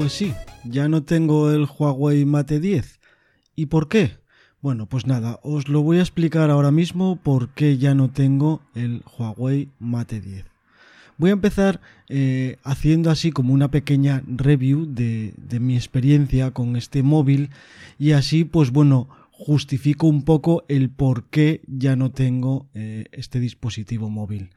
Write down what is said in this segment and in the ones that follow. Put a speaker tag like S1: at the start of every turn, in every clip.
S1: Pues sí, ya no tengo el Huawei Mate 10. ¿Y por qué? Bueno, pues nada, os lo voy a explicar ahora mismo por qué ya no tengo el Huawei Mate 10. Voy a empezar eh, haciendo así como una pequeña review de, mi experiencia con este móvil y así pues bueno justifico un poco el por qué ya no tengo eh, este dispositivo móvil.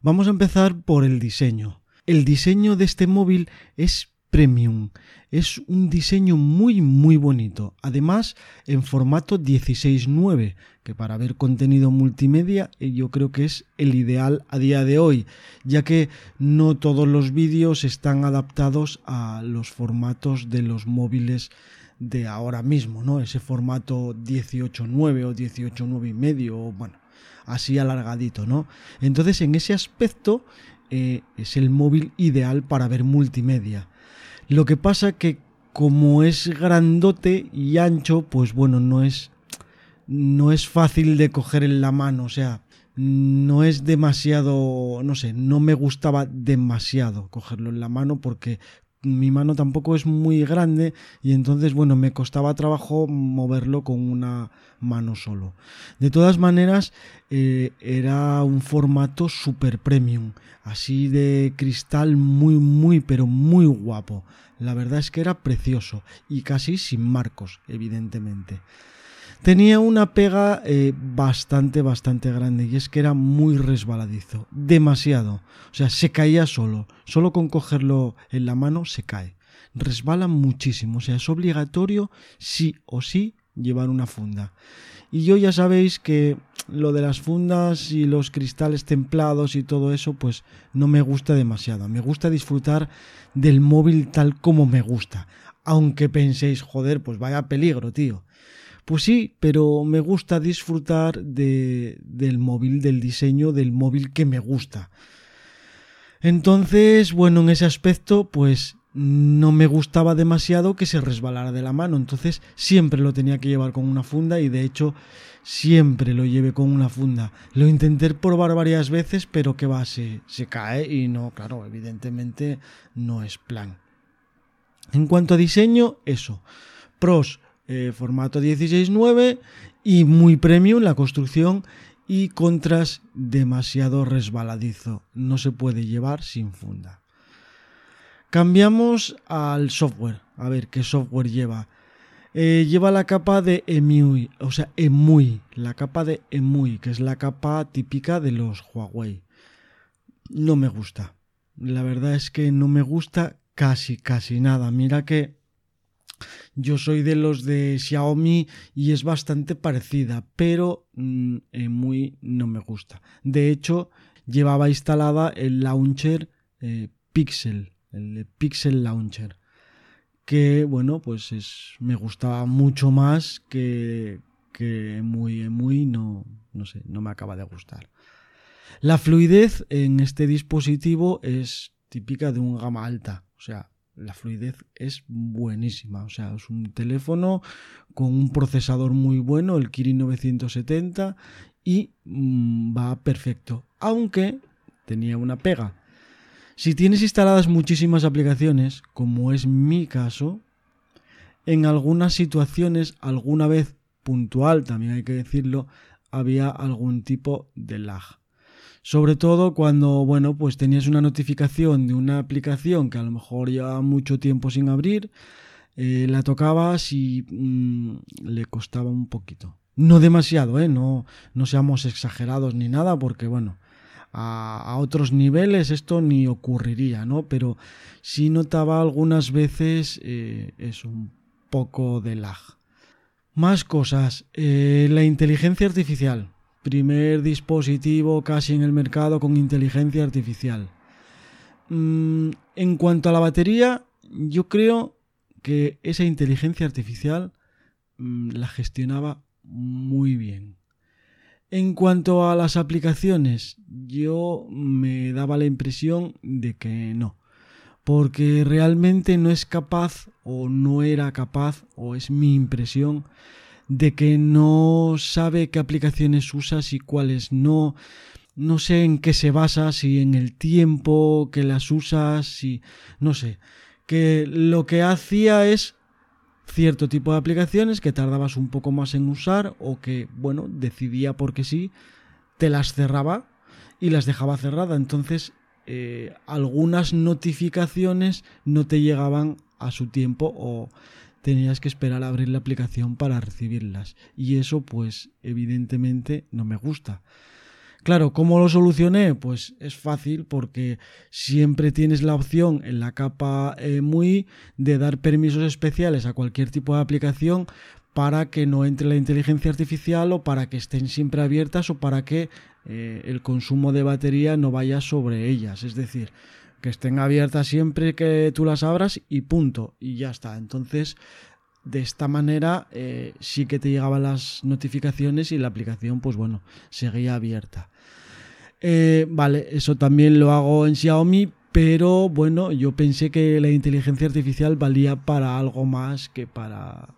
S1: Vamos a empezar por el diseño. El diseño de este móvil es Premium. Es un diseño muy muy bonito. Además en formato 16.9, que para ver contenido multimedia eh, yo creo que es el ideal a día de hoy, ya que no todos los vídeos están adaptados a los formatos de los móviles de ahora mismo, ¿no? Ese formato 18.9 o 18.9 y medio, o bueno, así alargadito, ¿no? Entonces en ese aspecto eh, es el móvil ideal para ver multimedia. Lo que pasa que como es grandote y ancho, pues bueno, no es no es fácil de coger en la mano, o sea, no es demasiado, no sé, no me gustaba demasiado cogerlo en la mano porque mi mano tampoco es muy grande y entonces bueno me costaba trabajo moverlo con una mano solo. De todas maneras eh, era un formato super premium así de cristal muy muy pero muy guapo. La verdad es que era precioso y casi sin marcos evidentemente tenía una pega eh, bastante, bastante grande y es que era muy resbaladizo, demasiado. O sea, se caía solo, solo con cogerlo en la mano se cae. Resbala muchísimo, o sea, es obligatorio sí o sí llevar una funda. Y yo ya sabéis que lo de las fundas y los cristales templados y todo eso, pues no me gusta demasiado. Me gusta disfrutar del móvil tal como me gusta. Aunque penséis, joder, pues vaya peligro, tío. Pues sí, pero me gusta disfrutar de, del móvil, del diseño del móvil que me gusta. Entonces, bueno, en ese aspecto, pues no me gustaba demasiado que se resbalara de la mano. Entonces, siempre lo tenía que llevar con una funda y de hecho, siempre lo llevé con una funda. Lo intenté probar varias veces, pero que va, se, se cae y no, claro, evidentemente no es plan. En cuanto a diseño, eso. Pros, eh, formato 16.9 y muy premium la construcción y contras demasiado resbaladizo. No se puede llevar sin funda. Cambiamos al software. A ver qué software lleva. Eh, lleva la capa de EMUI, o sea, EMUI, la capa de EMUI, que es la capa típica de los Huawei. No me gusta. La verdad es que no me gusta casi, casi nada. Mira que yo soy de los de Xiaomi y es bastante parecida, pero mm, eh, muy no me gusta. De hecho, llevaba instalada el launcher eh, Pixel, el Pixel Launcher, que bueno, pues es, me gustaba mucho más que, que muy, muy no, no sé, no me acaba de gustar. La fluidez en este dispositivo es típica de un gama alta, o sea, la fluidez es buenísima. O sea, es un teléfono con un procesador muy bueno, el Kirin 970, y mm, va perfecto. Aunque tenía una pega. Si tienes instaladas muchísimas aplicaciones, como es mi caso, en algunas situaciones, alguna vez puntual, también hay que decirlo, había algún tipo de lag. Sobre todo cuando, bueno, pues tenías una notificación de una aplicación que a lo mejor llevaba mucho tiempo sin abrir, eh, la tocabas y mm, le costaba un poquito. No demasiado, ¿eh? No, no seamos exagerados ni nada, porque bueno, a, otros niveles esto ni ocurriría, ¿no? Pero sí notaba algunas veces eh, es un poco de lag. Más cosas. Eh, la inteligencia artificial primer dispositivo casi en el mercado con inteligencia artificial. Mm, en cuanto a la batería, yo creo que esa inteligencia artificial mm, la gestionaba muy bien. En cuanto a las aplicaciones, yo me daba la impresión de que no, porque realmente no es capaz o no era capaz, o es mi impresión, de que no sabe qué aplicaciones usas y cuáles no. No sé en qué se basa, si en el tiempo que las usas, si... no sé. Que lo que hacía es cierto tipo de aplicaciones que tardabas un poco más en usar o que, bueno, decidía porque sí, te las cerraba y las dejaba cerrada. Entonces, eh, algunas notificaciones no te llegaban a su tiempo o tenías que esperar a abrir la aplicación para recibirlas. Y eso, pues, evidentemente no me gusta. Claro, ¿cómo lo solucioné? Pues es fácil porque siempre tienes la opción en la capa eh, MUI de dar permisos especiales a cualquier tipo de aplicación para que no entre la inteligencia artificial o para que estén siempre abiertas o para que eh, el consumo de batería no vaya sobre ellas. Es decir, que estén abiertas siempre que tú las abras y punto. Y ya está. Entonces, de esta manera eh, sí que te llegaban las notificaciones y la aplicación, pues bueno, seguía abierta. Eh, vale, eso también lo hago en Xiaomi, pero bueno, yo pensé que la inteligencia artificial valía para algo más que para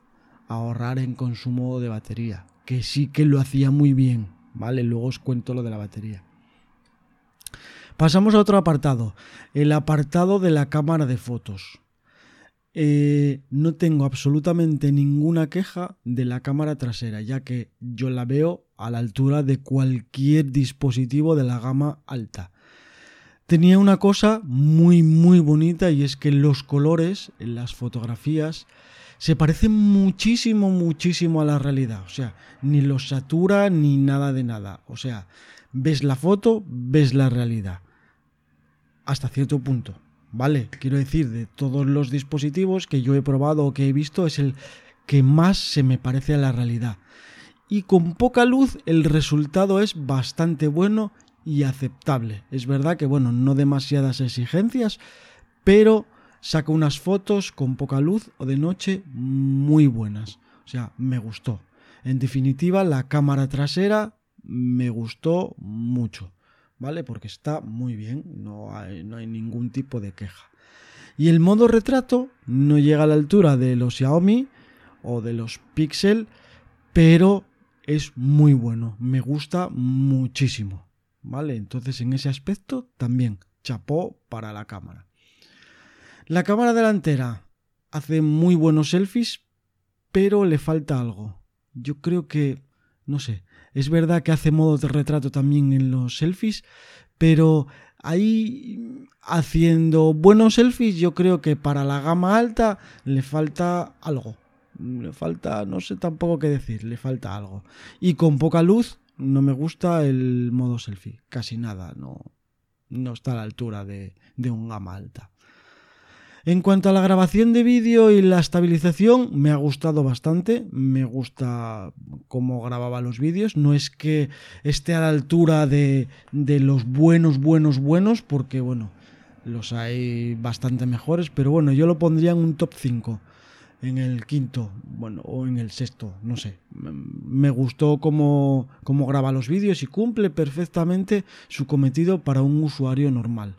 S1: ahorrar en consumo de batería, que sí que lo hacía muy bien, ¿vale? Luego os cuento lo de la batería. Pasamos a otro apartado, el apartado de la cámara de fotos. Eh, no tengo absolutamente ninguna queja de la cámara trasera, ya que yo la veo a la altura de cualquier dispositivo de la gama alta. Tenía una cosa muy muy bonita y es que los colores en las fotografías se parecen muchísimo muchísimo a la realidad, o sea, ni los satura ni nada de nada, o sea, ves la foto, ves la realidad hasta cierto punto. ¿vale? Quiero decir, de todos los dispositivos que yo he probado o que he visto, es el que más se me parece a la realidad. Y con poca luz el resultado es bastante bueno y aceptable. Es verdad que, bueno, no demasiadas exigencias, pero saca unas fotos con poca luz o de noche muy buenas. O sea, me gustó. En definitiva, la cámara trasera me gustó mucho. ¿Vale? Porque está muy bien, no hay, no hay ningún tipo de queja. Y el modo retrato no llega a la altura de los Xiaomi o de los Pixel, pero es muy bueno, me gusta muchísimo, ¿vale? Entonces en ese aspecto también chapó para la cámara. La cámara delantera hace muy buenos selfies, pero le falta algo. Yo creo que, no sé, es verdad que hace modo de retrato también en los selfies, pero ahí haciendo buenos selfies yo creo que para la gama alta le falta algo. Le falta, no sé tampoco qué decir, le falta algo. Y con poca luz no me gusta el modo selfie, casi nada, no, no está a la altura de, de un gama alta. En cuanto a la grabación de vídeo y la estabilización, me ha gustado bastante. Me gusta cómo grababa los vídeos. No es que esté a la altura de, los buenos, buenos, buenos, porque bueno, los hay bastante mejores, pero bueno, yo lo pondría en un top 5 en el quinto, bueno, o en el sexto, no sé. Me gustó cómo, cómo graba los vídeos y cumple perfectamente su cometido para un usuario normal.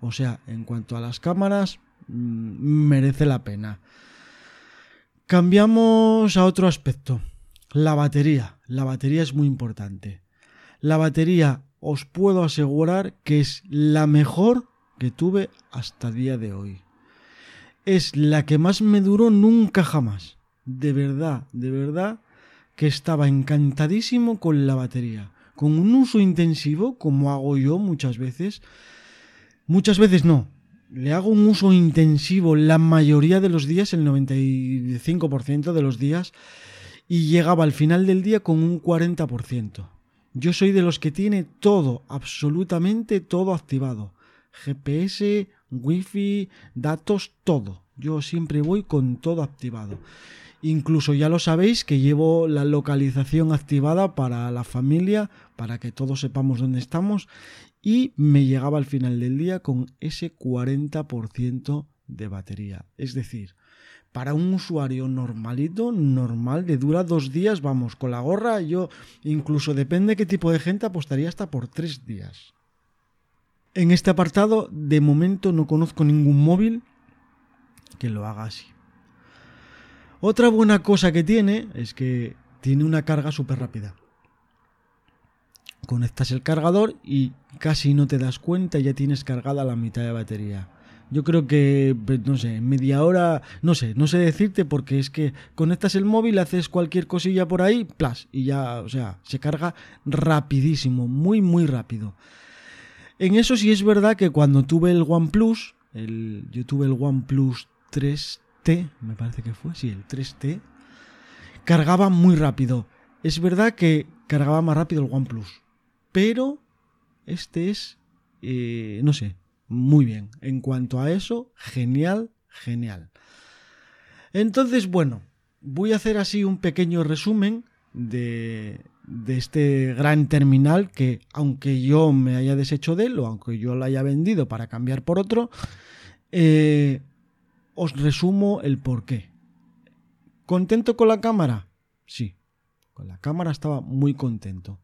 S1: O sea, en cuanto a las cámaras, Mm, merece la pena. Cambiamos a otro aspecto. La batería. La batería es muy importante. La batería os puedo asegurar que es la mejor que tuve hasta día de hoy. Es la que más me duró nunca jamás. De verdad, de verdad que estaba encantadísimo con la batería. Con un uso intensivo, como hago yo muchas veces. Muchas veces no, le hago un uso intensivo la mayoría de los días, el 95% de los días, y llegaba al final del día con un 40%. Yo soy de los que tiene todo, absolutamente todo activado. GPS, wifi, datos, todo. Yo siempre voy con todo activado. Incluso ya lo sabéis que llevo la localización activada para la familia, para que todos sepamos dónde estamos, y me llegaba al final del día con ese 40% de batería. Es decir, para un usuario normalito, normal, de dura dos días, vamos, con la gorra, yo incluso depende qué tipo de gente apostaría hasta por tres días. En este apartado, de momento no conozco ningún móvil que lo haga así. Otra buena cosa que tiene es que tiene una carga súper rápida. Conectas el cargador y casi no te das cuenta, ya tienes cargada la mitad de batería. Yo creo que, pues, no sé, media hora, no sé, no sé decirte porque es que conectas el móvil, haces cualquier cosilla por ahí, plas, y ya, o sea, se carga rapidísimo, muy, muy rápido. En eso sí es verdad que cuando tuve el OnePlus, el, yo tuve el OnePlus 3T, me parece que fue, sí, el 3T, cargaba muy rápido. Es verdad que cargaba más rápido el OnePlus, pero este es, eh, no sé, muy bien. En cuanto a eso, genial, genial. Entonces, bueno, voy a hacer así un pequeño resumen de, este gran terminal que, aunque yo me haya deshecho de él o aunque yo lo haya vendido para cambiar por otro, eh, os resumo el por qué. ¿Contento con la cámara? Sí, con la cámara estaba muy contento.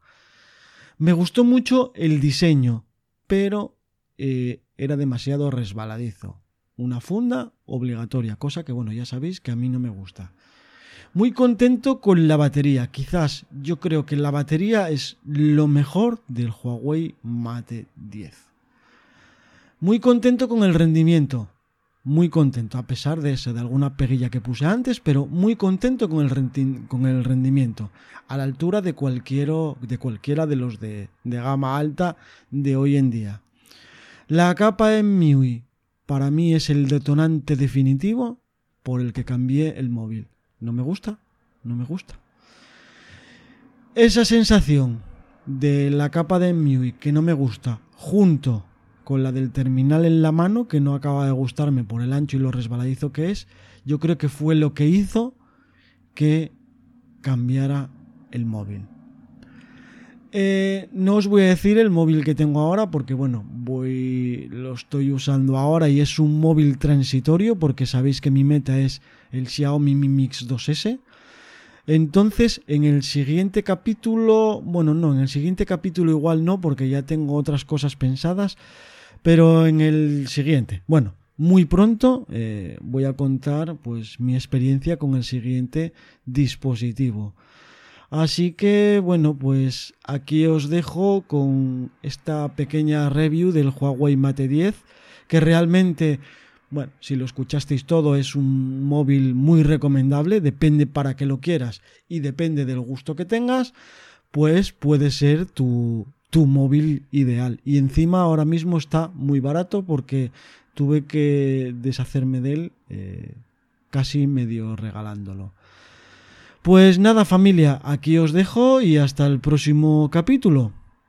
S1: Me gustó mucho el diseño, pero eh, era demasiado resbaladizo. Una funda obligatoria, cosa que bueno, ya sabéis que a mí no me gusta. Muy contento con la batería. Quizás yo creo que la batería es lo mejor del Huawei Mate 10. Muy contento con el rendimiento. Muy contento, a pesar de eso, de alguna peguilla que puse antes, pero muy contento con el, con el rendimiento. A la altura de, de cualquiera de los de, de gama alta de hoy en día. La capa en MIUI para mí es el detonante definitivo por el que cambié el móvil. ¿No me gusta? No me gusta. Esa sensación de la capa de MIUI que no me gusta, junto con la del terminal en la mano, que no acaba de gustarme por el ancho y lo resbaladizo que es, yo creo que fue lo que hizo que cambiara el móvil. Eh, no os voy a decir el móvil que tengo ahora porque bueno, voy lo estoy usando ahora y es un móvil transitorio porque sabéis que mi meta es el Xiaomi Mi Mix 2S. Entonces, en el siguiente capítulo, bueno, no, en el siguiente capítulo igual no porque ya tengo otras cosas pensadas, pero en el siguiente, bueno, muy pronto eh, voy a contar pues mi experiencia con el siguiente dispositivo. Así que bueno, pues aquí os dejo con esta pequeña review del Huawei Mate 10, que realmente, bueno, si lo escuchasteis todo, es un móvil muy recomendable, depende para que lo quieras y depende del gusto que tengas, pues puede ser tu, tu móvil ideal. Y encima ahora mismo está muy barato porque tuve que deshacerme de él eh, casi medio regalándolo. Pues nada familia, aquí os dejo y hasta el próximo capítulo.